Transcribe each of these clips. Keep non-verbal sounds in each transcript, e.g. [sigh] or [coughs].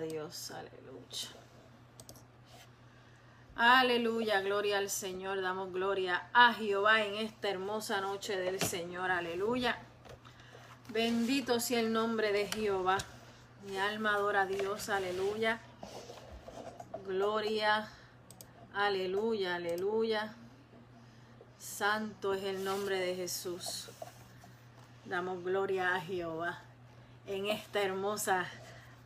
Dios, aleluya. Aleluya, gloria al Señor, damos gloria a Jehová en esta hermosa noche del Señor, aleluya. Bendito sea el nombre de Jehová. Mi alma adora a Dios, aleluya. Gloria, aleluya, aleluya. Santo es el nombre de Jesús. Damos gloria a Jehová en esta hermosa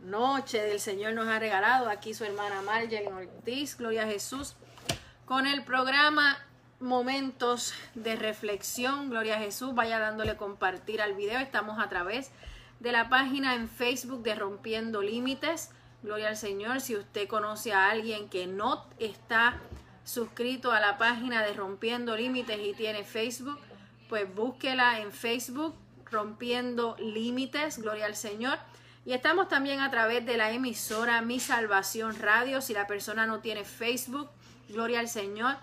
noche del Señor nos ha regalado. Aquí su hermana Marjorie Ortiz, Gloria a Jesús, con el programa Momentos de Reflexión. Gloria a Jesús, vaya dándole compartir al video. Estamos a través de la página en Facebook de Rompiendo Límites. Gloria al Señor. Si usted conoce a alguien que no está suscrito a la página de Rompiendo Límites y tiene Facebook, pues búsquela en Facebook, Rompiendo Límites. Gloria al Señor y estamos también a través de la emisora Mi Salvación Radio. Si la persona no tiene Facebook, Gloria al Señor,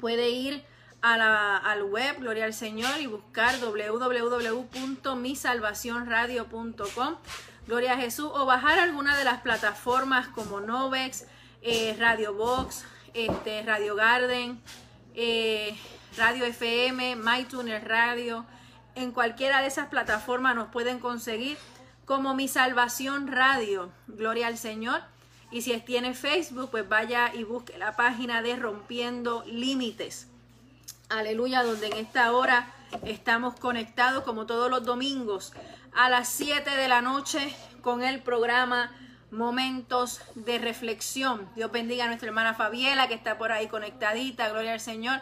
puede ir a la, al web, Gloria al Señor, y buscar www.misalvacionradio.com, Gloria a Jesús, o bajar alguna de las plataformas como Novex, eh, Radio Box, este, Radio Garden, eh, Radio FM, MyTuner Radio. En cualquiera de esas plataformas nos pueden conseguir como Mi Salvación Radio. Gloria al Señor. Y si tiene Facebook, pues vaya y busque la página de Rompiendo Límites. Aleluya, donde en esta hora estamos conectados como todos los domingos a las 7 de la noche con el programa Momentos de Reflexión. Dios bendiga a nuestra hermana Fabiela que está por ahí conectadita. Gloria al Señor.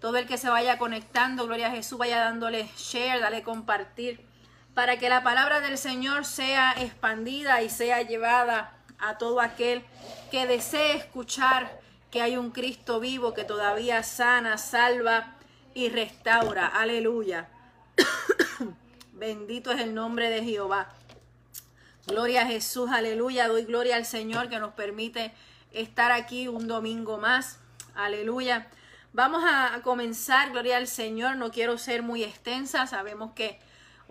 Todo el que se vaya conectando, gloria a Jesús, vaya dándole share, dale compartir para que la palabra del Señor sea expandida y sea llevada a todo aquel que desee escuchar que hay un Cristo vivo que todavía sana, salva y restaura. Aleluya. [coughs] Bendito es el nombre de Jehová. Gloria a Jesús, aleluya. Doy gloria al Señor que nos permite estar aquí un domingo más. Aleluya. Vamos a comenzar, gloria al Señor. No quiero ser muy extensa. Sabemos que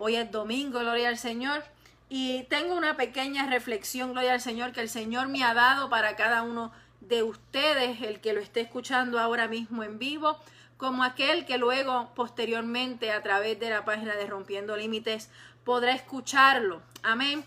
Hoy es domingo, gloria al Señor. Y tengo una pequeña reflexión, gloria al Señor, que el Señor me ha dado para cada uno de ustedes, el que lo esté escuchando ahora mismo en vivo, como aquel que luego, posteriormente, a través de la página de Rompiendo Límites, podrá escucharlo. Amén.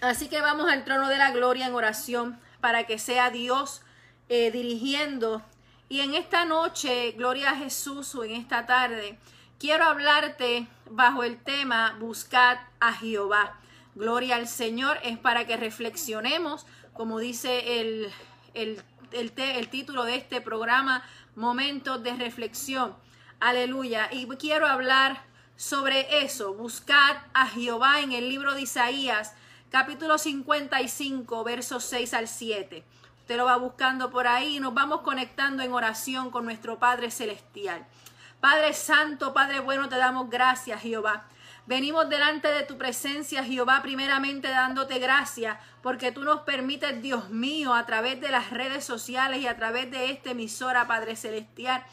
Así que vamos al trono de la gloria en oración para que sea Dios eh, dirigiendo. Y en esta noche, gloria a Jesús, o en esta tarde, quiero hablarte bajo el tema Buscad a Jehová. Gloria al Señor es para que reflexionemos, como dice el, el, el, título de este programa, Momentos de Reflexión. Aleluya. Y quiero hablar sobre eso. Buscad a Jehová en el libro de Isaías, capítulo 55, versos 6 al 7. Usted lo va buscando por ahí y nos vamos conectando en oración con nuestro Padre Celestial. Padre Santo, Padre bueno, te damos gracias, Jehová. Venimos delante de tu presencia, Jehová, primeramente dándote gracias, porque tú nos permites, Dios mío, a través de las redes sociales y a través de esta emisora, Padre Celestial,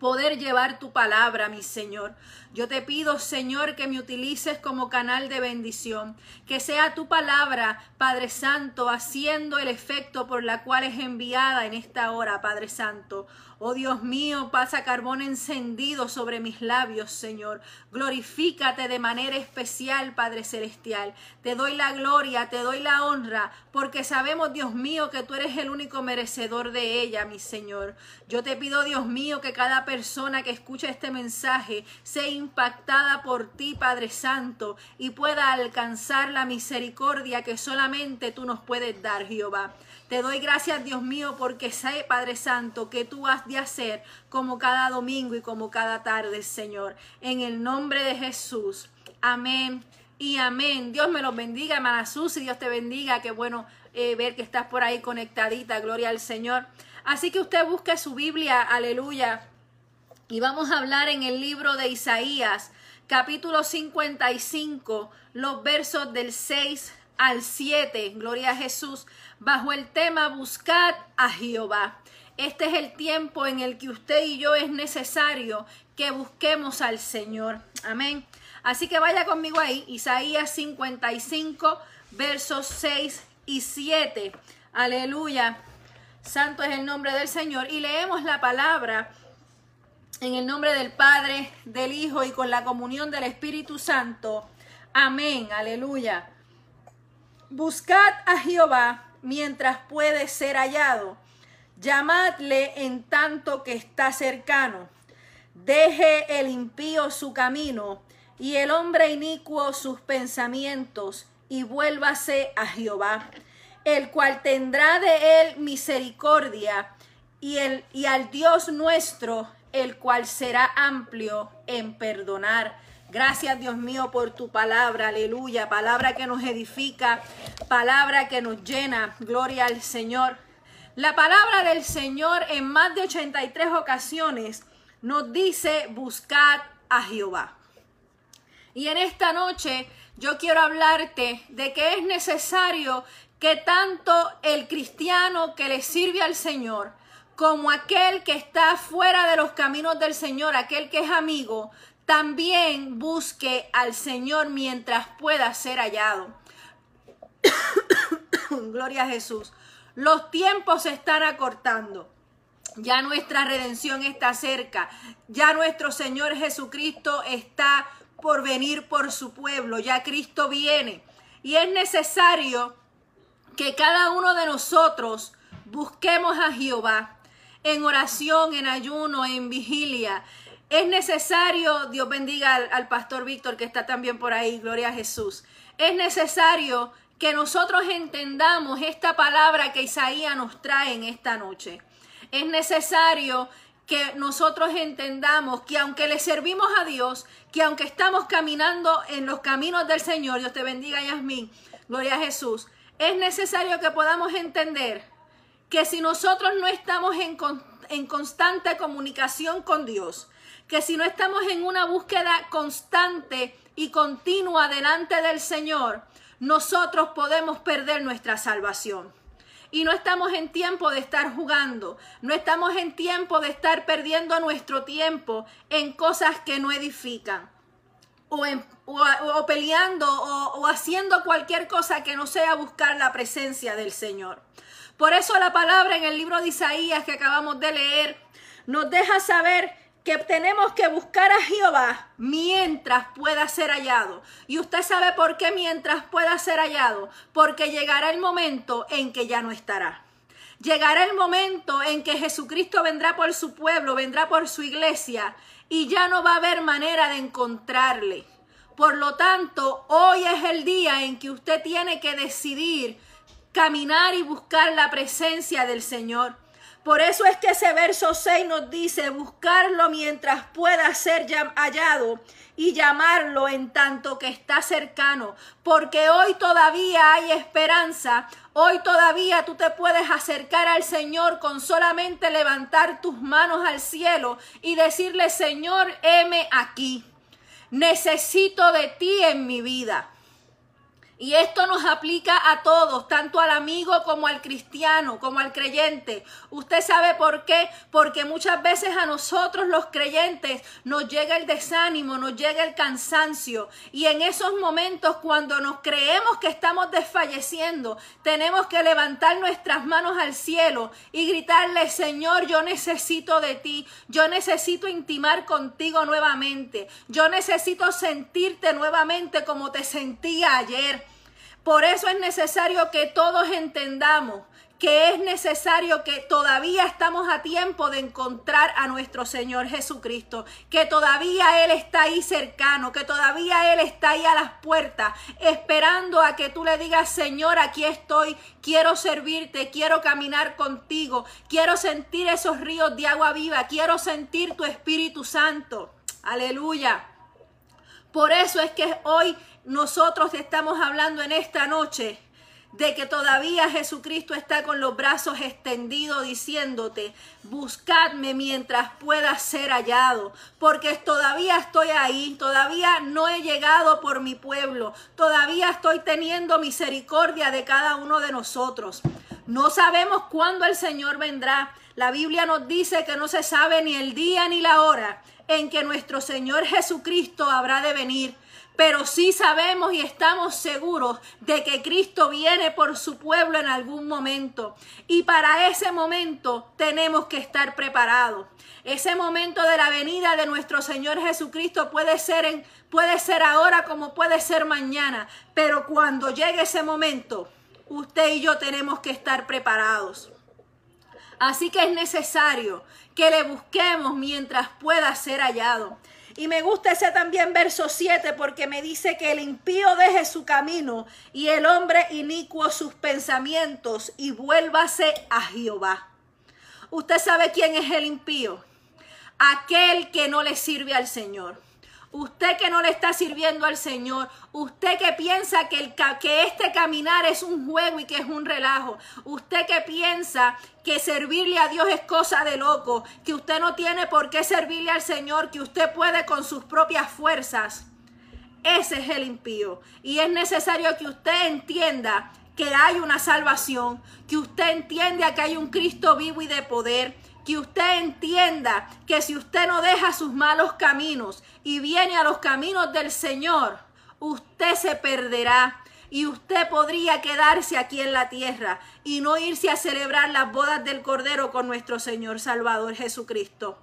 poder llevar tu palabra, mi Señor. Yo te pido, Señor, que me utilices como canal de bendición, que sea tu palabra, Padre Santo, haciendo el efecto por la cual es enviada en esta hora, Padre Santo. Oh Dios mío, pasa carbón encendido sobre mis labios, Señor. Glorifícate de manera especial, Padre Celestial. Te doy la gloria, te doy la honra, porque sabemos, Dios mío, que tú eres el único merecedor de ella, mi Señor. Yo te pido, Dios mío, que cada persona que escuche este mensaje sea impactada por ti, Padre Santo, y pueda alcanzar la misericordia que solamente tú nos puedes dar, Jehová. Te doy gracias, Dios mío, porque sé, Padre Santo, que tú has de hacer como cada domingo y como cada tarde, Señor. En el nombre de Jesús. Amén y amén. Dios me los bendiga, hermana Susi. Dios te bendiga. Qué bueno eh, ver que estás por ahí conectadita. Gloria al Señor. Así que usted busque su Biblia. Aleluya. Y vamos a hablar en el libro de Isaías, capítulo 55, los versos del 6 al 7. Gloria a Jesús bajo el tema Buscad a Jehová. este es el tiempo en el que usted y yo es necesario que busquemos al Señor. Amén. Así que vaya conmigo ahí, Isaías 55, versos 6 y 7. Aleluya. Santo es el nombre del Señor. Y leemos la palabra en el nombre del Padre, del Hijo y con la comunión del Espíritu Santo. Amén. Aleluya. Buscad a Jehová mientras puede ser hallado. Llamadle en tanto que está cercano. Deje el impío su camino y el hombre inicuo sus pensamientos y vuélvase a Jehová, el cual tendrá de él misericordia y, el, y al Dios nuestro, el cual será amplio en perdonar. Gracias Dios mío por tu palabra, aleluya, palabra que nos edifica, palabra que nos llena, gloria al Señor. La palabra del Señor en más de 83 ocasiones nos dice buscad a Jehová. Y en esta noche yo quiero hablarte de que es necesario que tanto el cristiano que le sirve al Señor como aquel que está fuera de los caminos del Señor, aquel que es amigo, también busque al Señor mientras pueda ser hallado. [coughs] Gloria a Jesús. Los tiempos se están acortando. Ya nuestra redención está cerca. Ya nuestro Señor Jesucristo está por venir por su pueblo. Ya Cristo viene. Y es necesario que cada uno de nosotros busquemos a Jehová en oración, en ayuno, en vigilia, es necesario, Dios bendiga al, pastor Víctor que está también por ahí, gloria a Jesús. Es necesario que nosotros entendamos esta palabra que Isaías nos trae en esta noche. Es necesario que nosotros entendamos que aunque le servimos a Dios, que aunque estamos caminando en los caminos del Señor, Dios te bendiga Yasmín, gloria a Jesús, es necesario que podamos entender que si nosotros no estamos en, en constante comunicación con Dios, que si no estamos en una búsqueda constante y continua delante del Señor, nosotros podemos perder nuestra salvación. Y no estamos en tiempo de estar jugando, no estamos en tiempo de estar perdiendo nuestro tiempo en cosas que no edifican, o, o, peleando o, o haciendo cualquier cosa que no sea buscar la presencia del Señor. Por eso la palabra en el libro de Isaías que acabamos de leer nos deja saber que tenemos que buscar a Jehová mientras pueda ser hallado. Y usted sabe por qué mientras pueda ser hallado. Porque llegará el momento en que ya no estará. Llegará el momento en que Jesucristo vendrá por su pueblo, vendrá por su iglesia y ya no va a haber manera de encontrarle. Por lo tanto, hoy es el día en que usted tiene que decidir caminar y buscar la presencia del Señor. Por eso es que ese verso 6 nos dice, buscarlo mientras pueda ser hallado y llamarlo en tanto que está cercano, porque hoy todavía hay esperanza, hoy todavía tú te puedes acercar al Señor con solamente levantar tus manos al cielo y decirle, Señor, heme aquí, necesito de ti en mi vida. Y esto nos aplica a todos, tanto al amigo como al cristiano, como al creyente. ¿Usted sabe por qué? Porque muchas veces a nosotros los creyentes nos llega el desánimo, nos llega el cansancio. Y en esos momentos cuando nos creemos que estamos desfalleciendo, tenemos que levantar nuestras manos al cielo y gritarle, Señor, yo necesito de ti, yo necesito intimar contigo nuevamente, yo necesito sentirte nuevamente como te sentía ayer. Por eso es necesario que todos entendamos que es necesario que todavía estamos a tiempo de encontrar a nuestro Señor Jesucristo, que todavía Él está ahí cercano, que todavía Él está ahí a las puertas, esperando a que tú le digas, Señor, aquí estoy, quiero servirte, quiero caminar contigo, quiero sentir esos ríos de agua viva, quiero sentir tu Espíritu Santo. Aleluya. Por eso es que hoy nosotros estamos hablando en esta noche de que todavía Jesucristo está con los brazos extendidos diciéndote, buscadme mientras pueda ser hallado, porque todavía estoy ahí, todavía no he llegado por mi pueblo, todavía estoy teniendo misericordia de cada uno de nosotros. No sabemos cuándo el Señor vendrá. La Biblia nos dice que no se sabe ni el día ni la hora en que nuestro Señor Jesucristo habrá de venir pero sí sabemos y estamos seguros de que Cristo viene por su pueblo en algún momento. Y para ese momento tenemos que estar preparados. Ese momento de la venida de nuestro Señor Jesucristo puede ser, en, puede ser ahora como puede ser mañana, pero cuando llegue ese momento, usted y yo tenemos que estar preparados. Así que es necesario que le busquemos mientras pueda ser hallado. Y me gusta ese también verso 7 porque me dice que el impío deje su camino y el hombre inicuo sus pensamientos y vuélvase a Jehová. Usted sabe quién es el impío. Aquel que no le sirve al Señor. Usted que no le está sirviendo al Señor, usted que piensa que, el, que este caminar es un juego y que es un relajo, usted que piensa que servirle a Dios es cosa de loco, que usted no tiene por qué servirle al Señor, que usted puede con sus propias fuerzas. Ese es el impío. Y es necesario que usted entienda que hay una salvación, que usted entienda que hay un Cristo vivo y de poder, que usted entienda que si usted no deja sus malos caminos y viene a los caminos del Señor, usted se perderá y usted podría quedarse aquí en la tierra y no irse a celebrar las bodas del Cordero con nuestro Señor Salvador Jesucristo.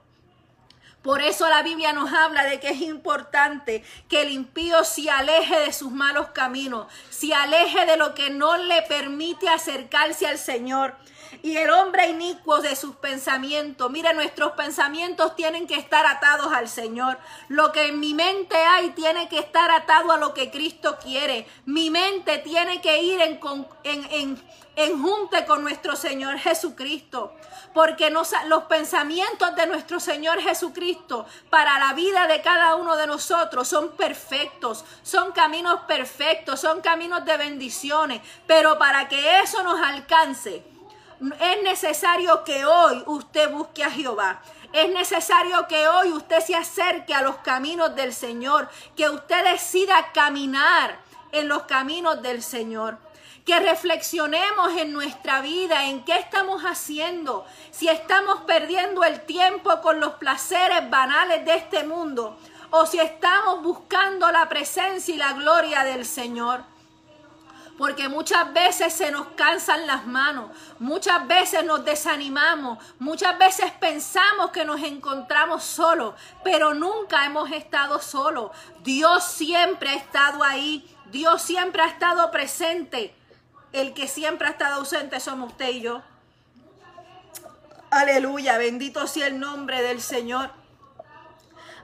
Por eso la Biblia nos habla de que es importante que el impío se aleje de sus malos caminos, se aleje de lo que no le permite acercarse al Señor y el hombre inicuo de sus pensamientos. Mire, nuestros pensamientos tienen que estar atados al Señor. Lo que en mi mente hay tiene que estar atado a lo que Cristo quiere. Mi mente tiene que ir en, en, en, junte con nuestro Señor Jesucristo. Porque los pensamientos de nuestro Señor Jesucristo para la vida de cada uno de nosotros son perfectos, son caminos perfectos, son caminos de bendiciones. Pero para que eso nos alcance, es necesario que hoy usted busque a Jehová. Es necesario que hoy usted se acerque a los caminos del Señor, que usted decida caminar en los caminos del Señor. Que reflexionemos en nuestra vida, en qué estamos haciendo, si estamos perdiendo el tiempo con los placeres banales de este mundo o si estamos buscando la presencia y la gloria del Señor porque muchas veces se nos cansan las manos, muchas veces nos desanimamos, muchas veces pensamos que nos encontramos solos, pero nunca hemos estado solos. Dios siempre ha estado ahí, Dios siempre ha estado presente. El que siempre ha estado ausente somos usted y yo. Aleluya, bendito sea el nombre del Señor.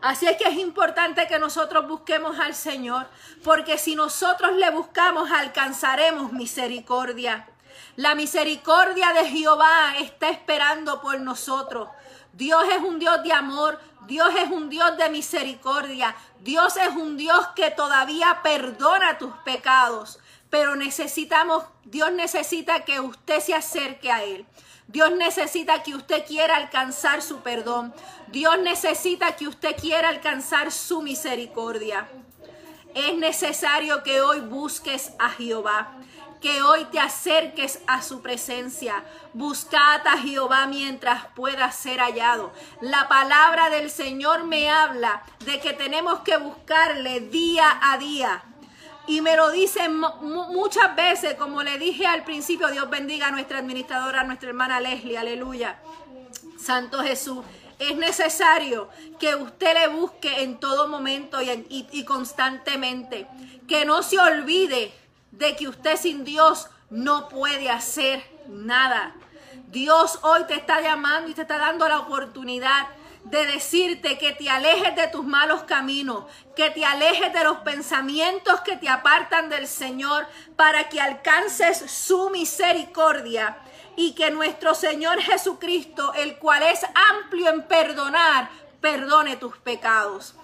Así es que es importante que nosotros busquemos al Señor, porque si nosotros le buscamos alcanzaremos misericordia. La misericordia de Jehová está esperando por nosotros. Dios es un Dios de amor, Dios es un Dios de misericordia, Dios es un Dios que todavía perdona tus pecados, pero necesitamos, Dios necesita que usted se acerque a Él. Dios necesita que usted quiera alcanzar su perdón. Dios necesita que usted quiera alcanzar su misericordia. Es necesario que hoy busques a Jehová, que hoy te acerques a su presencia. Buscad a Jehová mientras pueda ser hallado. La palabra del Señor me habla de que tenemos que buscarle día a día. Y me lo dicen muchas veces, como le dije al principio, Dios bendiga a nuestra administradora, a nuestra hermana Leslie, aleluya. Santo Jesús, es necesario que usted le busque en todo momento y, y constantemente. Que no se olvide de que usted sin Dios no puede hacer nada. Dios hoy te está llamando y te está dando la oportunidad de decirte que te alejes de tus malos caminos, que te alejes de los pensamientos que te apartan del Señor para que alcances su misericordia y que nuestro Señor Jesucristo, el cual es amplio en perdonar, perdone tus pecados.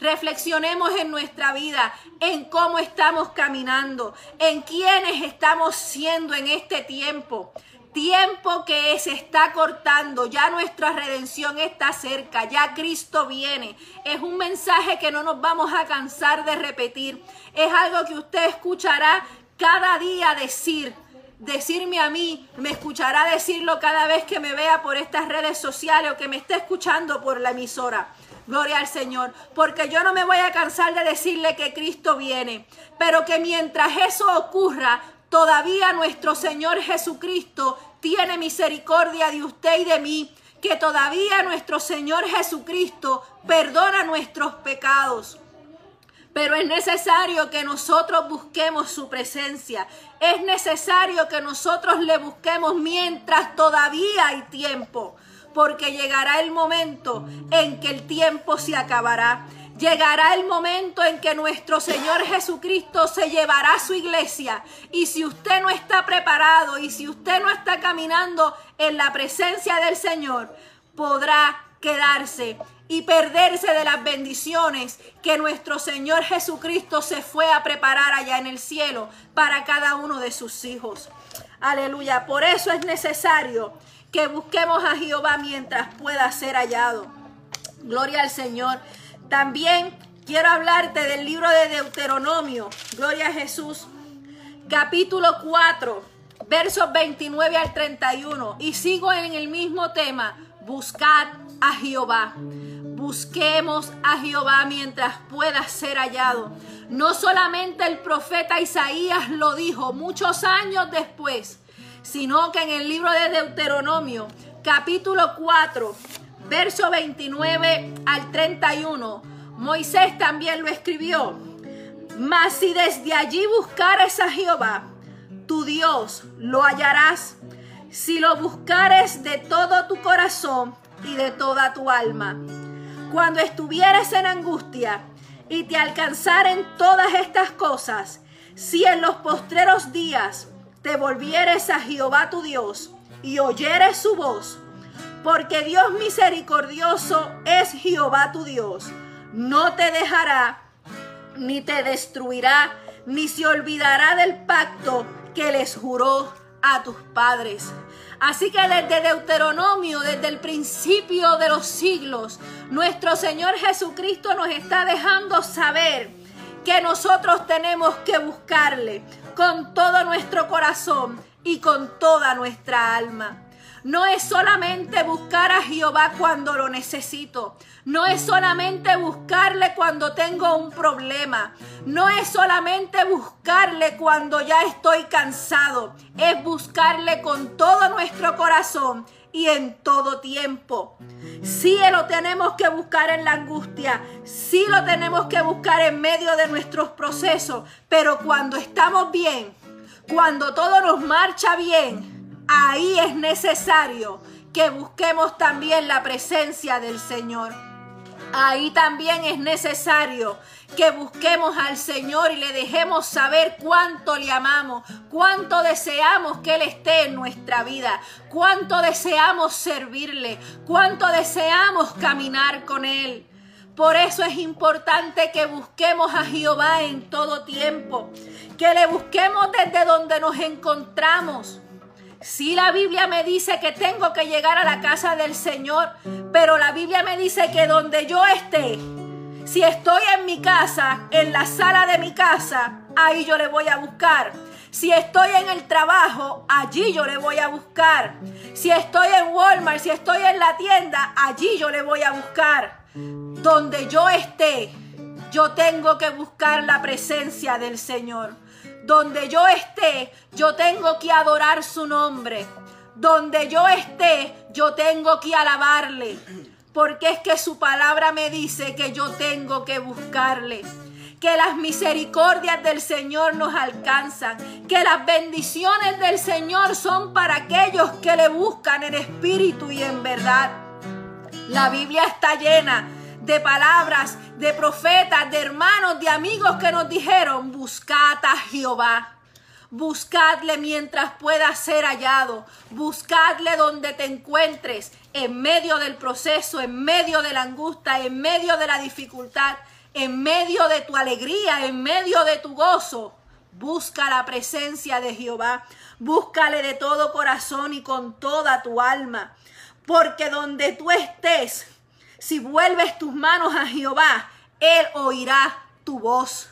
Reflexionemos en nuestra vida, en cómo estamos caminando, en quiénes estamos siendo en este tiempo tiempo que se está cortando, ya nuestra redención está cerca, ya Cristo viene. Es un mensaje que no nos vamos a cansar de repetir. Es algo que usted escuchará cada día decir. decirme a mí, me escuchará decirlo cada vez que me vea por estas redes sociales o que me esté escuchando por la emisora. Gloria al Señor, porque yo no me voy a cansar de decirle que Cristo viene, pero que mientras eso ocurra, todavía nuestro Señor Jesucristo tiene misericordia de usted y de mí, que todavía nuestro Señor Jesucristo perdona nuestros pecados. Pero es necesario que nosotros busquemos su presencia. Es necesario que nosotros le busquemos mientras todavía hay tiempo. Porque llegará el momento en que el tiempo se acabará. Llegará el momento en que nuestro Señor Jesucristo se llevará a su iglesia. Y si usted no está preparado y si usted no está caminando en la presencia del Señor, podrá quedarse y perderse de las bendiciones que nuestro Señor Jesucristo se fue a preparar allá en el cielo para cada uno de sus hijos. Aleluya. Por eso es necesario que busquemos a Jehová mientras pueda ser hallado. Gloria al Señor. También quiero hablarte del libro de Deuteronomio. Gloria a Jesús. Capítulo 4, versos 29 al 31. Y sigo en el mismo tema. Buscad a Jehová. Busquemos a Jehová mientras pueda ser hallado. No solamente el profeta Isaías lo dijo muchos años después, sino que en el libro de Deuteronomio, capítulo 4, verso 29 al 31, Moisés también lo escribió. Mas si desde allí buscares a Jehová, tu Dios, lo hallarás. Si lo buscares de todo tu corazón y de toda tu alma cuando estuvieres en angustia y te alcanzaren todas estas cosas, si en los postreros días te volvieres a Jehová tu Dios y oyeres su voz, porque Dios misericordioso es Jehová tu Dios, no te dejará, ni te destruirá, ni se olvidará del pacto que les juró a tus padres. Así que desde Deuteronomio, desde el principio de los siglos, nuestro Señor Jesucristo nos está dejando saber que nosotros tenemos que buscarle con todo nuestro corazón y con toda nuestra alma. No es solamente buscar a Jehová cuando lo necesito. No es solamente buscarle cuando tengo un problema. No es solamente buscarle cuando ya estoy cansado. Es buscarle con todo nuestro corazón y en todo tiempo. Sí lo tenemos que buscar en la angustia, sí lo tenemos que buscar en medio de nuestros procesos, pero cuando estamos bien, cuando todo nos marcha bien, ahí es necesario que busquemos también la presencia del Señor. Ahí también es necesario que busquemos al Señor y le dejemos saber cuánto le amamos, cuánto deseamos que Él esté en nuestra vida, cuánto deseamos servirle, cuánto deseamos caminar con Él. Por eso es importante que busquemos a Jehová en todo tiempo, que le busquemos desde donde nos encontramos si la Biblia me dice que tengo que llegar a la casa del Señor, pero la Biblia me dice que donde yo esté, si estoy en mi casa, en la sala de mi casa, ahí yo le voy a buscar. Si estoy en el trabajo, allí yo le voy a buscar. Si estoy en Walmart, si estoy en la tienda, allí yo le voy a buscar. Donde yo esté, yo tengo que buscar la presencia del Señor. Donde yo esté, yo tengo que adorar su nombre. Donde yo esté, yo tengo que alabarle. Porque es que su palabra me dice que yo tengo que buscarle. Que las misericordias del Señor nos alcanzan. Que las bendiciones del Señor son para aquellos que le buscan en espíritu y en verdad. La Biblia está llena de palabras, de profetas, de hermanos, de amigos que nos dijeron, buscad a Jehová. Buscadle mientras pueda ser hallado. Buscadle donde te encuentres, en medio del proceso, en medio de la angustia, en medio de la dificultad, en medio de tu alegría, en medio de tu gozo. Busca la presencia de Jehová. Búscale de todo corazón y con toda tu alma. Porque donde tú estés, si vuelves tus manos a Jehová, Él oirá tu voz.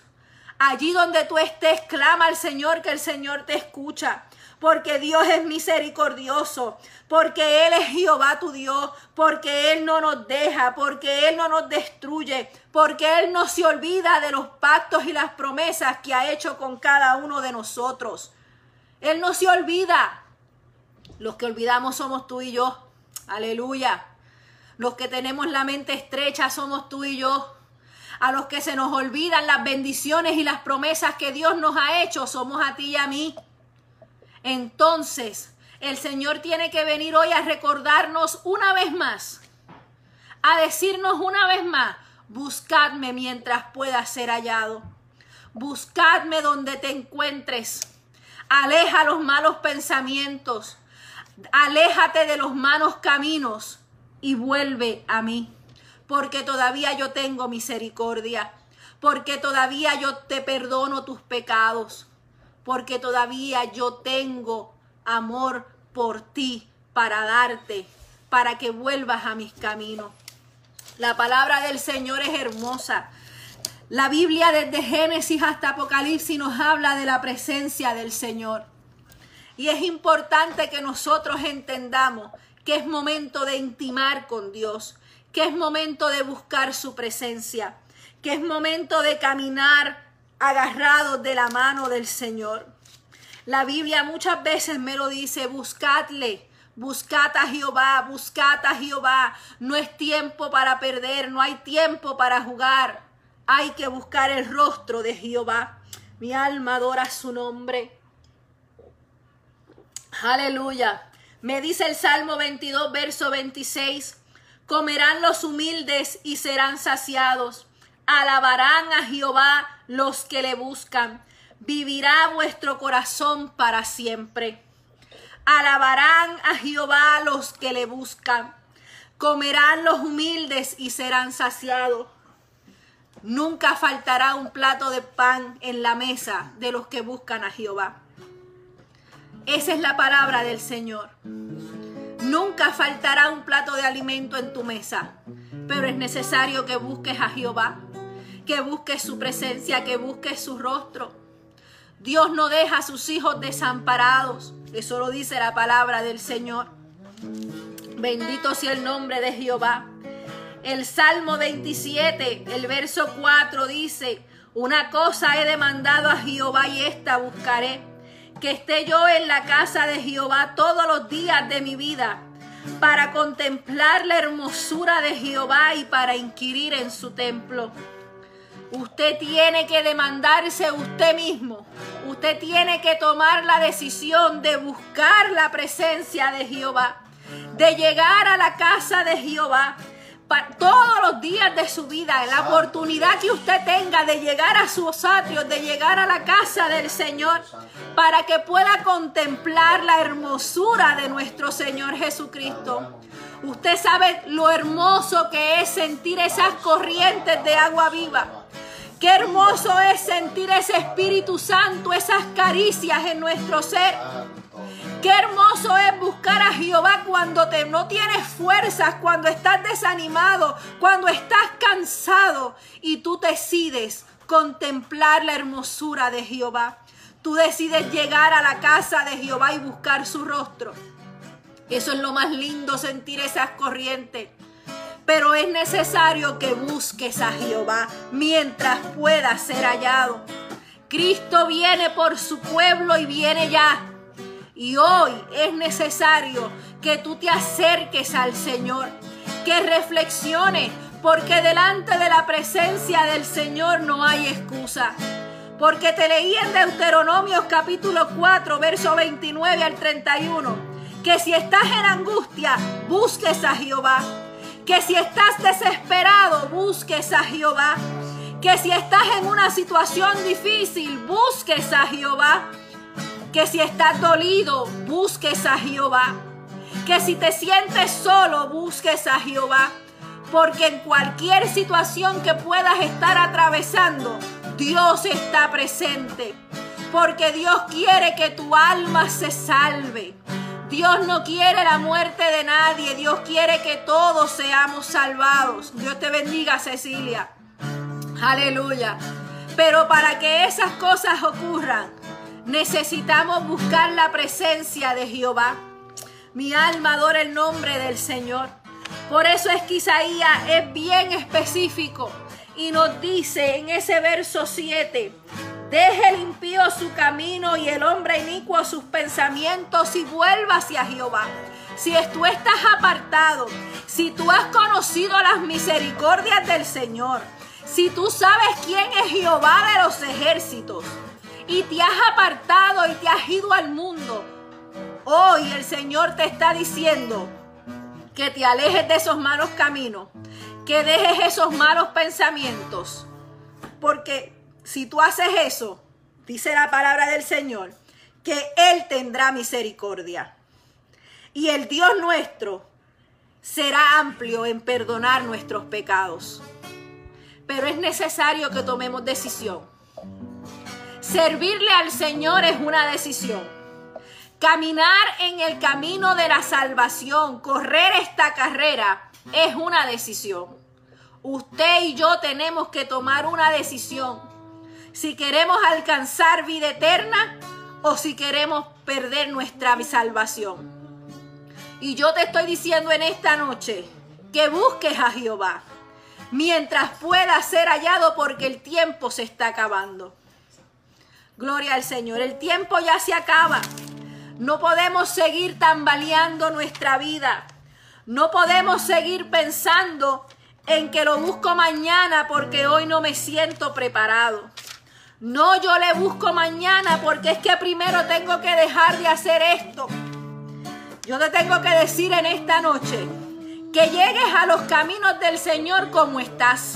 Allí donde tú estés, clama al Señor que el Señor te escucha. porque Dios es misericordioso, porque Él es Jehová tu Dios, porque Él no nos deja, porque Él no nos destruye, porque Él no se olvida de los pactos y las promesas que ha hecho con cada uno de nosotros. Él no se olvida. Los que olvidamos somos tú y yo. Aleluya. Los que tenemos la mente estrecha somos tú y yo. A los que se nos olvidan las bendiciones y las promesas que Dios nos ha hecho, somos a ti y a mí. Entonces, el Señor tiene que venir hoy a recordarnos una vez más, a decirnos una vez más, buscadme mientras pueda ser hallado. Buscadme donde te encuentres. Aleja los malos pensamientos. Aléjate de los malos caminos y vuelve a mí porque todavía yo tengo misericordia, porque todavía yo te perdono tus pecados, porque todavía yo tengo amor por ti para darte, para que vuelvas a mis caminos. La palabra del Señor es hermosa. La Biblia desde Génesis hasta Apocalipsis nos habla de la presencia del Señor. Y es importante que nosotros entendamos que es momento de intimar con Dios, que es momento de buscar su presencia, que es momento de caminar agarrados de la mano del Señor. La Biblia muchas veces me lo dice, buscadle, buscad a Jehová, buscad a Jehová. No es tiempo para perder, no hay tiempo para jugar. Hay que buscar el rostro de Jehová. Mi alma adora su nombre. Aleluya. Me dice el Salmo 22, verso 26. Comerán los humildes y serán saciados. Alabarán a Jehová los que le buscan. Vivirá vuestro corazón para siempre. Alabarán a Jehová los que le buscan. Comerán los humildes y serán saciados. Nunca faltará un plato de pan en la mesa de los que buscan a Jehová. Esa es la palabra del Señor. Nunca faltará un plato de alimento en tu mesa, pero es necesario que busques a Jehová, que busques su presencia, que busques su rostro. Dios no deja a sus hijos desamparados. Eso lo dice la palabra del Señor. Bendito sea el nombre de Jehová. El Salmo 27, el verso 4 dice, una cosa he demandado a Jehová y esta buscaré que esté yo en la casa de Jehová todos los días de mi vida, para contemplar la hermosura de Jehová y para inquirir en su templo. Usted tiene que demandarse usted mismo. Usted tiene que tomar la decisión de buscar la presencia de Jehová, de llegar a la casa de Jehová, todos los días de su vida, la oportunidad que usted tenga de llegar a sus atrios, de llegar a la casa del Señor, para que pueda contemplar la hermosura de nuestro Señor Jesucristo. Usted sabe lo hermoso que es sentir esas corrientes de agua viva. Qué hermoso es sentir ese Espíritu Santo, esas caricias en nuestro ser. Qué hermoso es buscar a Jehová cuando te, no tienes fuerzas, cuando estás desanimado, cuando estás cansado y tú decides contemplar la hermosura de Jehová. Tú decides llegar a la casa de Jehová y buscar su rostro. Eso es lo más lindo, sentir esas corrientes. Pero es necesario que busques a Jehová mientras pueda ser hallado. Cristo viene por su pueblo y viene ya. Y hoy es necesario que tú te acerques al Señor, que reflexiones, porque delante de la presencia del Señor no hay excusa. Porque te leí en Deuteronomios capítulo 4, verso 29 al 31, que si estás en angustia, busques a Jehová. Que si estás desesperado, busques a Jehová. Que si estás en una situación difícil, busques a Jehová que si estás dolido, busques a Jehová. Que si te sientes solo, busques a Jehová. Porque en cualquier situación que puedas estar atravesando, Dios está presente. Porque Dios quiere que tu alma se salve. Dios no quiere la muerte de nadie. Dios quiere que todos seamos salvados. Dios te bendiga, Cecilia. Aleluya. Pero para que esas cosas ocurran, Necesitamos buscar la presencia de Jehová. Mi alma adora el nombre del Señor. Por eso es que Isaías es bien específico y nos dice en ese verso 7, deje el impío su camino y el hombre inicuo sus pensamientos y vuelva hacia Jehová. Si tú estás apartado, si tú has conocido las misericordias del Señor, si tú sabes quién es Jehová de los ejércitos y te has apartado y te has ido al mundo, hoy el Señor te está diciendo, que te alejes de esos malos caminos, que dejes esos malos pensamientos. Porque si tú haces eso, dice la palabra del Señor, que Él tendrá misericordia. Y el Dios nuestro será amplio en perdonar nuestros pecados. Pero es necesario que tomemos decisión. Servirle al Señor es una decisión. Caminar en el camino de la salvación, correr esta carrera, es una decisión. Usted y yo tenemos que tomar una decisión. Si queremos alcanzar vida eterna o si queremos perder nuestra salvación. Y yo te estoy diciendo en esta noche que busques a Jehová mientras pueda ser hallado porque el tiempo se está acabando. Gloria al Señor, el tiempo ya se acaba. No podemos seguir tambaleando nuestra vida. No podemos seguir pensando en que lo busco mañana porque hoy no me siento preparado. No, yo le busco mañana porque es que primero tengo que dejar de hacer esto. Yo te tengo que decir en esta noche que llegues a los caminos del Señor como estás.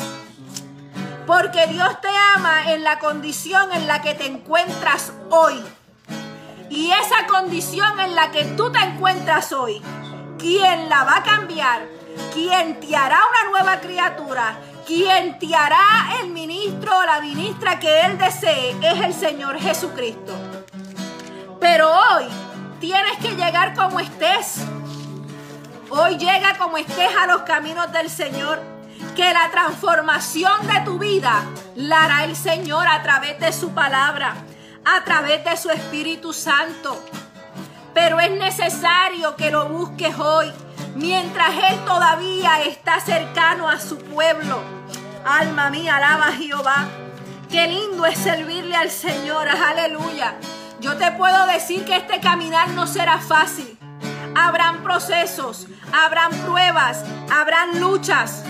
Porque Dios te ama en la condición en la que te encuentras hoy. Y esa condición en la que tú te encuentras hoy, ¿quién la va a cambiar? ¿Quién te hará una nueva criatura? ¿Quién te hará el ministro o la ministra que Él desee? Es el Señor Jesucristo. Pero hoy tienes que llegar como estés. Hoy llega como estés a los caminos del Señor. Que la transformación de tu vida la hará el Señor a través de su palabra a través de su Espíritu Santo. Pero es necesario que lo busques hoy, mientras Él todavía está cercano a su pueblo. Alma mía, alaba a Jehová. Qué lindo es servirle al Señor, aleluya. Yo te puedo decir que este caminar no será fácil. Habrán procesos, habrán pruebas, habrán luchas.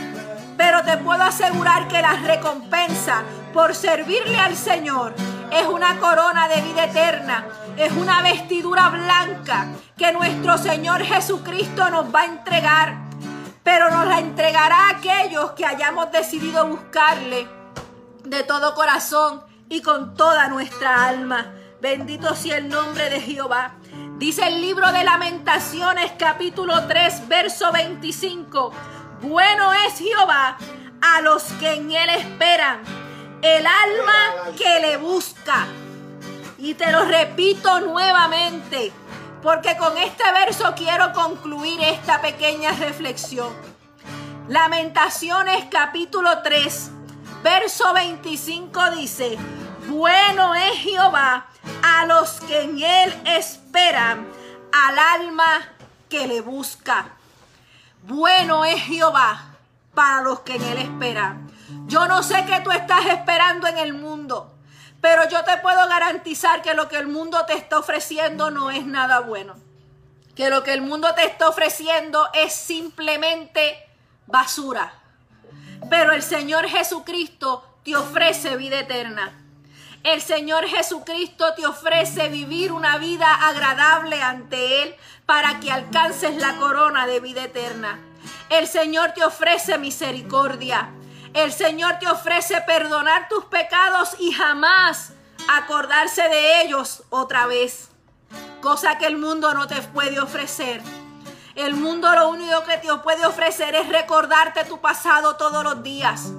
Pero te puedo asegurar que la recompensa por servirle al Señor es una corona de vida eterna, es una vestidura blanca que nuestro Señor Jesucristo nos va a entregar, pero nos la entregará a aquellos que hayamos decidido buscarle de todo corazón y con toda nuestra alma. Bendito sea el nombre de Jehová. Dice el libro de lamentaciones capítulo 3 verso 25. Bueno es Jehová a los que en él esperan el alma que le busca. Y te lo repito nuevamente, porque con este verso quiero concluir esta pequeña reflexión. Lamentaciones capítulo 3, verso 25 dice, bueno es Jehová a los que en él esperan, al alma que le busca. Bueno es Jehová para los que en él esperan. Yo no sé qué tú estás esperando en el mundo, pero yo te puedo garantizar que lo que el mundo te está ofreciendo no es nada bueno. Que lo que el mundo te está ofreciendo es simplemente basura. Pero el Señor Jesucristo te ofrece vida eterna. El Señor Jesucristo te ofrece vivir una vida agradable ante Él para que alcances la corona de vida eterna. El Señor te ofrece misericordia. El Señor te ofrece perdonar tus pecados y jamás acordarse de ellos otra vez. Cosa que el mundo no te puede ofrecer. El mundo lo único que te puede ofrecer es recordarte tu pasado todos los días.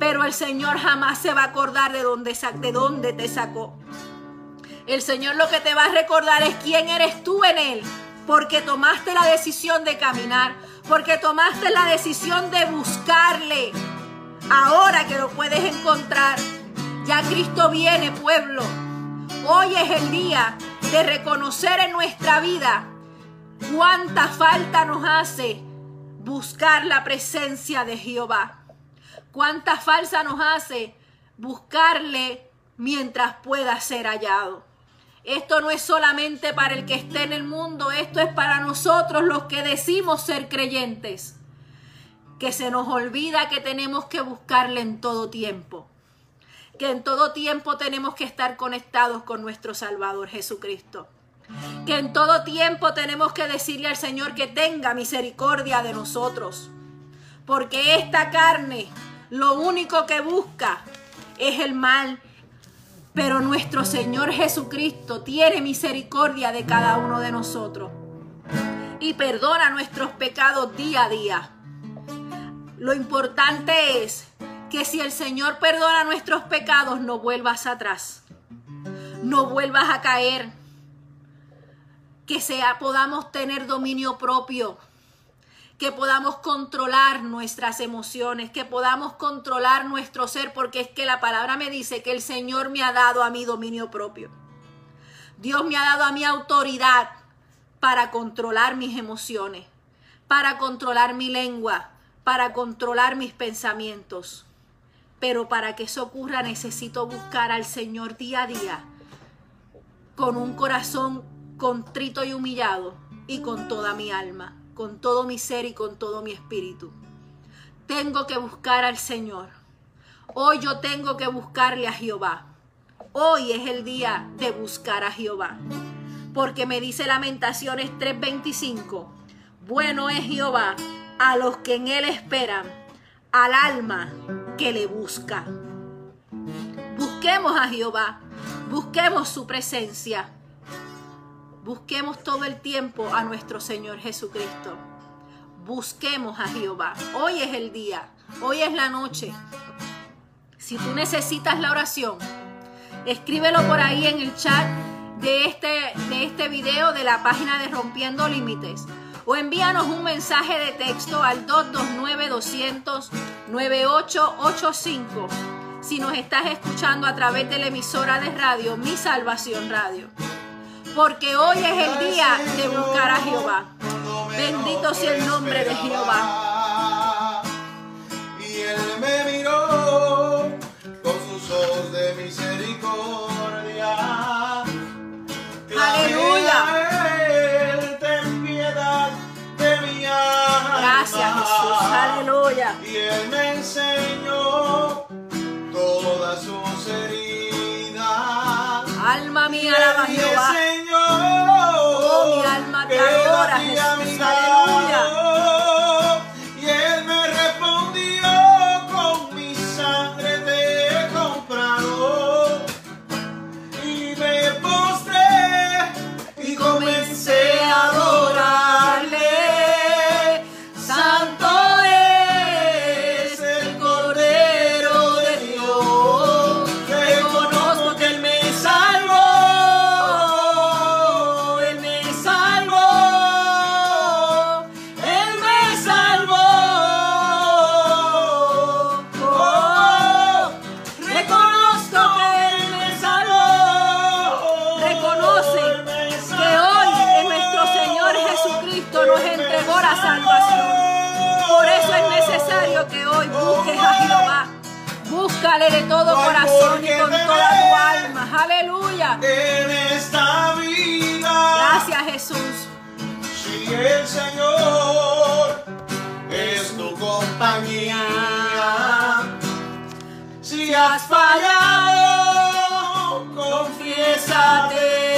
Pero el Señor jamás se va a acordar de dónde, de dónde te sacó. El Señor lo que te va a recordar es quién eres tú en Él. Porque tomaste la decisión de caminar. Porque tomaste la decisión de buscarle ahora que lo puedes encontrar. Ya Cristo viene, pueblo. Hoy es el día de reconocer en nuestra vida cuánta falta nos hace buscar la presencia de Jehová. Cuánta falta nos hace buscarle mientras pueda ser hallado. Esto no es solamente para el que esté en el mundo, esto es para nosotros los que decimos ser creyentes, que se nos olvida que tenemos que buscarle en todo tiempo, que en todo tiempo tenemos que estar conectados con nuestro Salvador Jesucristo, que en todo tiempo tenemos que decirle al Señor que tenga misericordia de nosotros, porque esta carne lo único que busca es el mal pero nuestro Señor Jesucristo tiene misericordia de cada uno de nosotros y perdona nuestros pecados día a día. Lo importante es que si el Señor perdona nuestros pecados, no vuelvas atrás. No vuelvas a caer. Que sea, podamos tener dominio propio que podamos controlar nuestras emociones, que podamos controlar nuestro ser, porque es que la palabra me dice que el Señor me ha dado a mi dominio propio. Dios me ha dado a mi autoridad para controlar mis emociones, para controlar mi lengua, para controlar mis pensamientos. Pero para que eso ocurra necesito buscar al Señor día a día con un corazón contrito y humillado y con toda mi alma con todo mi ser y con todo mi espíritu. Tengo que buscar al Señor. Hoy yo tengo que buscarle a Jehová. Hoy es el día de buscar a Jehová. Porque me dice Lamentaciones 3:25, bueno es Jehová a los que en él esperan, al alma que le busca. Busquemos a Jehová, busquemos su presencia Busquemos todo el tiempo a nuestro Señor Jesucristo. Busquemos a Jehová. Hoy es el día, hoy es la noche. Si tú necesitas la oración, escríbelo por ahí en el chat de este, de este video de la página de Rompiendo Límites o envíanos un mensaje de texto al 229-200-9885 si nos estás escuchando a través de la emisora de radio Mi Salvación Radio porque hoy es el día de buscar a Jehová. Bendito sea el nombre de Jehová. Y él me miró con sus ojos de misericordia. Aleluya. ten piedad de mi alma. Gracias Jesús. Aleluya. Y él me enseñó Alma mía, alaba a Jehová. Si el Señor es tu compañía. Si has fallado, confiésate.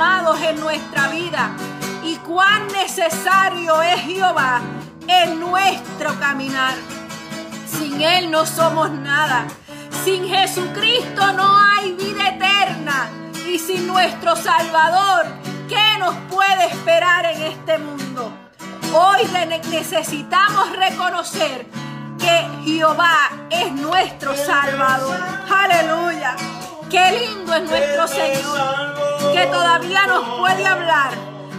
En nuestra vida y cuán necesario es Jehová en nuestro caminar. Sin Él no somos nada. Sin Jesucristo no hay vida eterna. Y sin nuestro Salvador, ¿qué nos puede esperar en este mundo? Hoy necesitamos reconocer que Jehová es nuestro Salvador. Aleluya. Qué lindo es nuestro Señor, que todavía nos puede hablar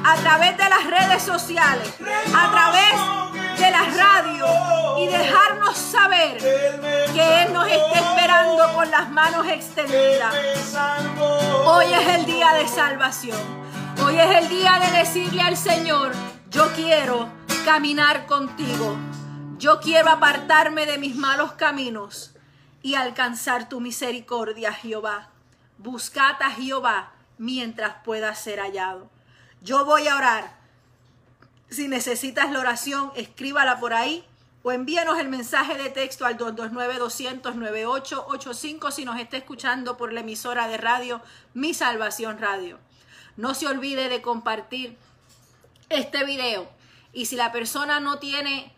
a través de las redes sociales, a través de la radio y dejarnos saber que Él nos está esperando con las manos extendidas. Hoy es el día de salvación. Hoy es el día de decirle al Señor, yo quiero caminar contigo. Yo quiero apartarme de mis malos caminos y alcanzar tu misericordia, Jehová. Buscad a Jehová mientras pueda ser hallado. Yo voy a orar. Si necesitas la oración, escríbala por ahí o envíanos el mensaje de texto al 229-200-9885 si nos está escuchando por la emisora de radio Mi Salvación Radio. No se olvide de compartir este video y si la persona no tiene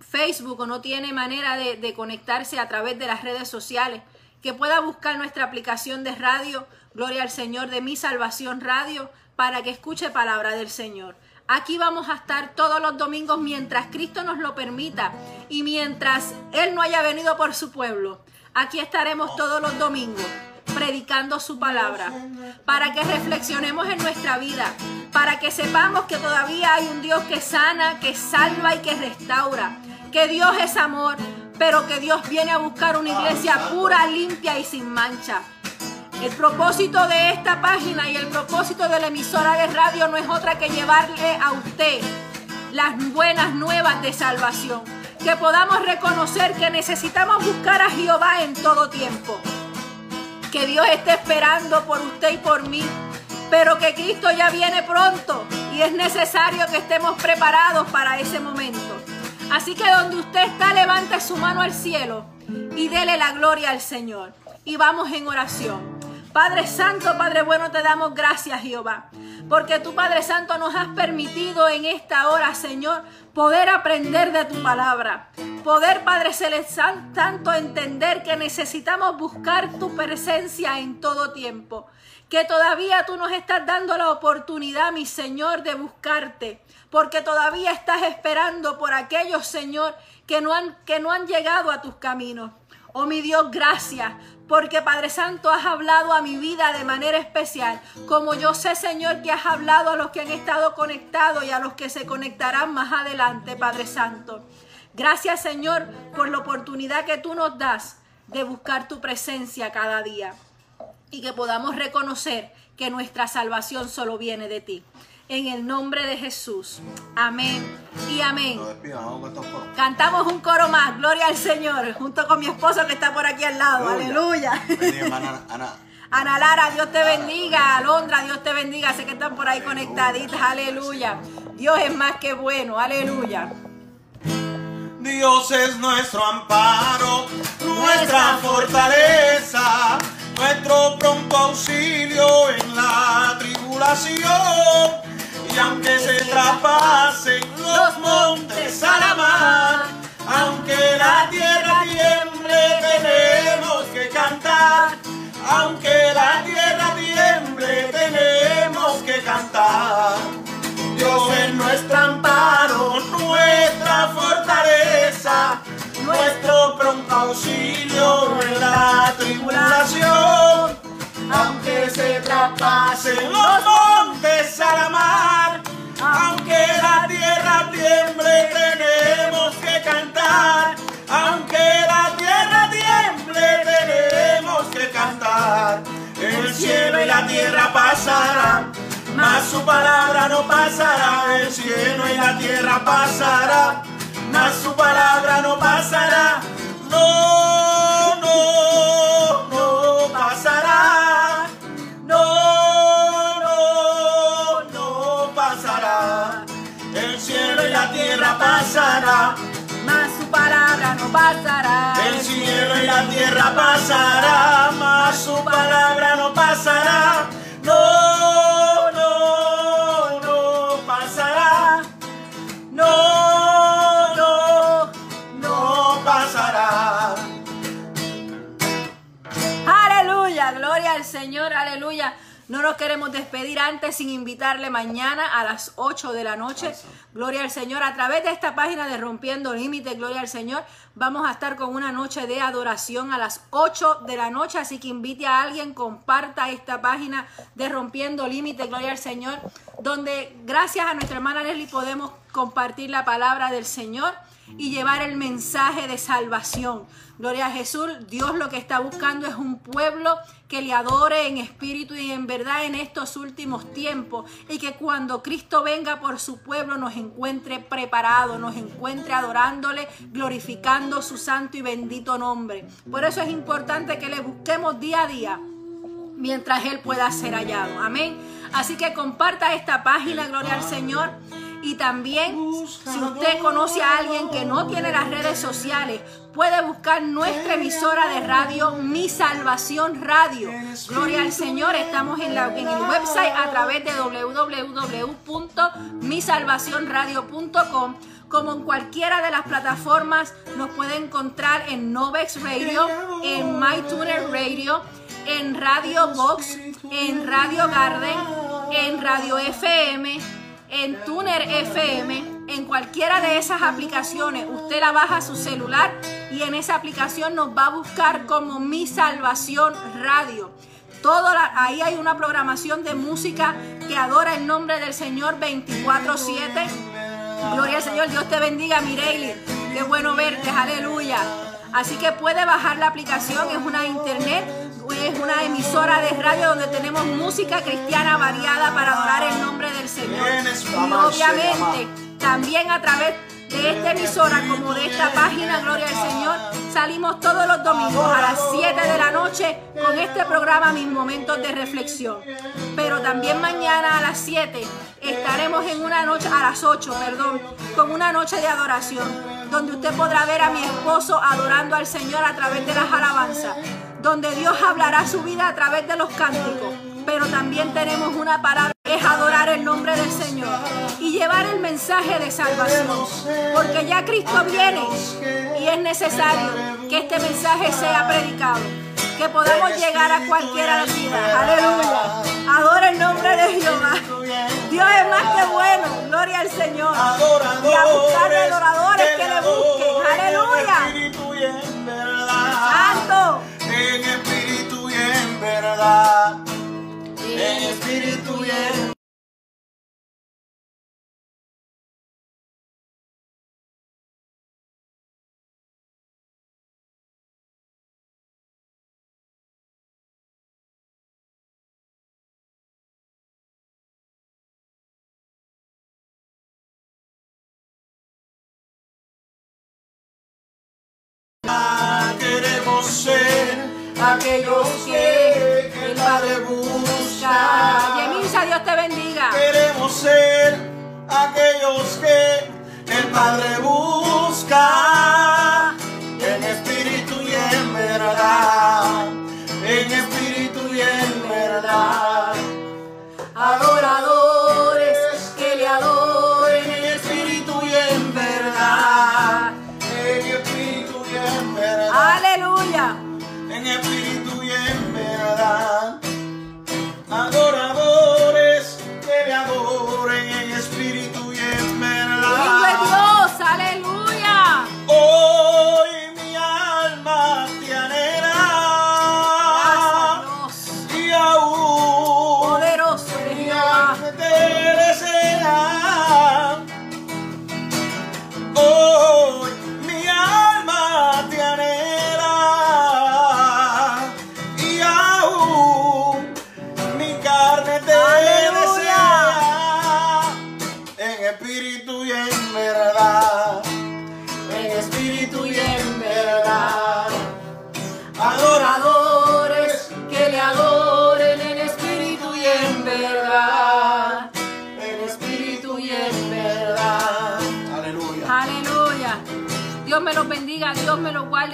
Facebook o no tiene manera de, conectarse a través de las redes sociales, que pueda buscar nuestra aplicación de radio, Gloria al Señor de mi salvación radio, para que escuche palabra del Señor. Aquí vamos a estar todos los domingos mientras Cristo nos lo permita y mientras Él no haya venido por su pueblo. Aquí estaremos todos los domingos predicando su palabra, para que reflexionemos en nuestra vida, para que sepamos que todavía hay un Dios que sana, que salva y que restaura, que Dios es amor, pero que Dios viene a buscar una iglesia pura, limpia y sin mancha. El propósito de esta página y el propósito de la emisora de radio no es otra que llevarle a usted las buenas nuevas de salvación. Que podamos reconocer que necesitamos buscar a Jehová en todo tiempo. Que Dios esté esperando por usted y por mí. Pero que Cristo ya viene pronto y es necesario que estemos preparados para ese momento. Así que donde usted está, levante su mano al cielo y dele la gloria al Señor. Y vamos en oración. Padre Santo, Padre bueno, te damos gracias, Jehová. Porque tú, Padre Santo, nos has permitido en esta hora, Señor, poder aprender de tu palabra. Poder, Padre Celestial, tanto entender que necesitamos buscar tu presencia en todo tiempo. Que todavía tú nos estás dando la oportunidad, mi Señor, de buscarte porque todavía estás esperando por aquellos, Señor, que no han, que no han llegado a tus caminos. Oh mi Dios, gracias, porque Padre Santo has hablado a mi vida de manera especial, como yo sé, Señor, que has hablado a los que han estado conectados y a los que se conectarán más adelante, Padre Santo. Gracias, Señor, por la oportunidad que tú nos das de buscar tu presencia cada día y que podamos reconocer que nuestra salvación solo viene de ti en el nombre de Jesús. Amén y amén. Cantamos un coro más, gloria al Señor, junto con mi esposo que está por aquí al lado. Aleluya. Ana Lara, Dios te bendiga. Alondra, Dios te bendiga. Sé que están por ahí conectaditas. Aleluya. Dios es más que bueno. Aleluya. Dios es nuestro amparo, nuestra fortaleza, nuestro pronto auxilio en la tribulación y aunque se traspasen los montes a la mar, aunque la tierra tiemble, tenemos que cantar. Aunque la tierra tiemble, tenemos que cantar. Dios es nuestro amparo, nuestra fortaleza, nuestro pronto auxilio en la tribulación aunque se traspasen los montes a la mar, aunque la tierra tiemble, tenemos que cantar, aunque la tierra tiemble, tenemos que cantar. El cielo y la tierra pasará, mas su palabra no pasará. El cielo y la tierra pasará, mas su palabra no pasará, mas su palabra no pasará. No nos queremos despedir antes sin invitarle mañana a las 8 de la noche. Gloria al Señor. A través de esta página de Rompiendo Límites, Gloria al Señor, vamos a estar con una noche de adoración a las 8 de la noche. Así que invite a alguien, comparta esta página de Rompiendo Límites, Gloria al Señor, donde gracias a nuestra hermana Leslie podemos compartir la palabra del Señor y llevar el mensaje de salvación. Gloria a Jesús, Dios lo que está buscando es un pueblo que le adore en espíritu y en verdad en estos últimos tiempos y que cuando Cristo venga por su pueblo nos encuentre preparado, nos encuentre adorándole, glorificando su santo y bendito nombre. Por eso es importante que le busquemos día a día mientras Él pueda ser hallado. Amén. Así que comparta esta página, gloria al Señor. Y también, si usted conoce a alguien que no tiene las redes sociales, puede buscar nuestra emisora de radio, Mi Salvación Radio. Gloria al Señor, estamos en, la, en el website a través de www.misalvacionradio.com. Como en cualquiera de las plataformas, nos puede encontrar en Novex Radio, en MyTuner Radio, en Radio Box, en Radio Garden, en Radio FM, en Tuner FM, en cualquiera de esas aplicaciones. Usted la baja a su celular y en esa aplicación nos va a buscar como Mi Salvación Radio. Todo ahí hay una programación de música que adora el nombre del Señor 24/7. Gloria al Señor, Dios te bendiga, Mireille. Qué bueno verte, aleluya. Así que puede bajar la aplicación, es una internet, es una emisora de radio donde tenemos música cristiana variada para adorar el nombre del Señor. Y obviamente también a través de esta emisora como de esta página, Gloria al Señor, salimos todos los domingos a las 7 de la noche con este programa Mis Momentos de Reflexión. Pero también mañana a las 7 estaremos en una noche, a las 8, perdón, con una noche de adoración, donde usted podrá ver a mi esposo adorando al Señor a través de las alabanzas, donde Dios hablará su vida a través de los cánticos, pero también tenemos una palabra, es adorar el nombre del Señor y llevar el mensaje de salvación, porque ya Cristo viene y es necesario que este mensaje sea predicado, que podamos llegar a cualquiera vida. Aleluya. Adora el nombre de Jehová. Dios es más que bueno. Gloria al Señor. Y a buscar adoradores que le busquen. Aleluya. Santo. En espíritu y en verdad. En espíritu y en Queremos Aquellos que el Padre busca. Yemisa, Dios te bendiga. Queremos ser aquellos que el Padre busca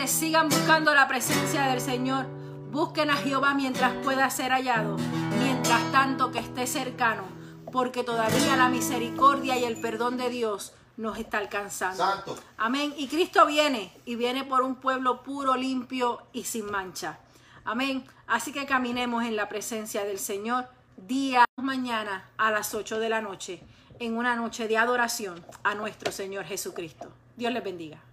Sigan buscando la presencia del Señor. Busquen a Jehová mientras pueda ser hallado, mientras tanto que esté cercano, porque todavía la misericordia y el perdón de Dios nos está alcanzando. Santo. Amén. Y Cristo viene y viene por un pueblo puro, limpio y sin mancha. Amén. Así que caminemos en la presencia del Señor día mañana a las 8 de la noche en una noche de adoración a nuestro Señor Jesucristo. Dios les bendiga.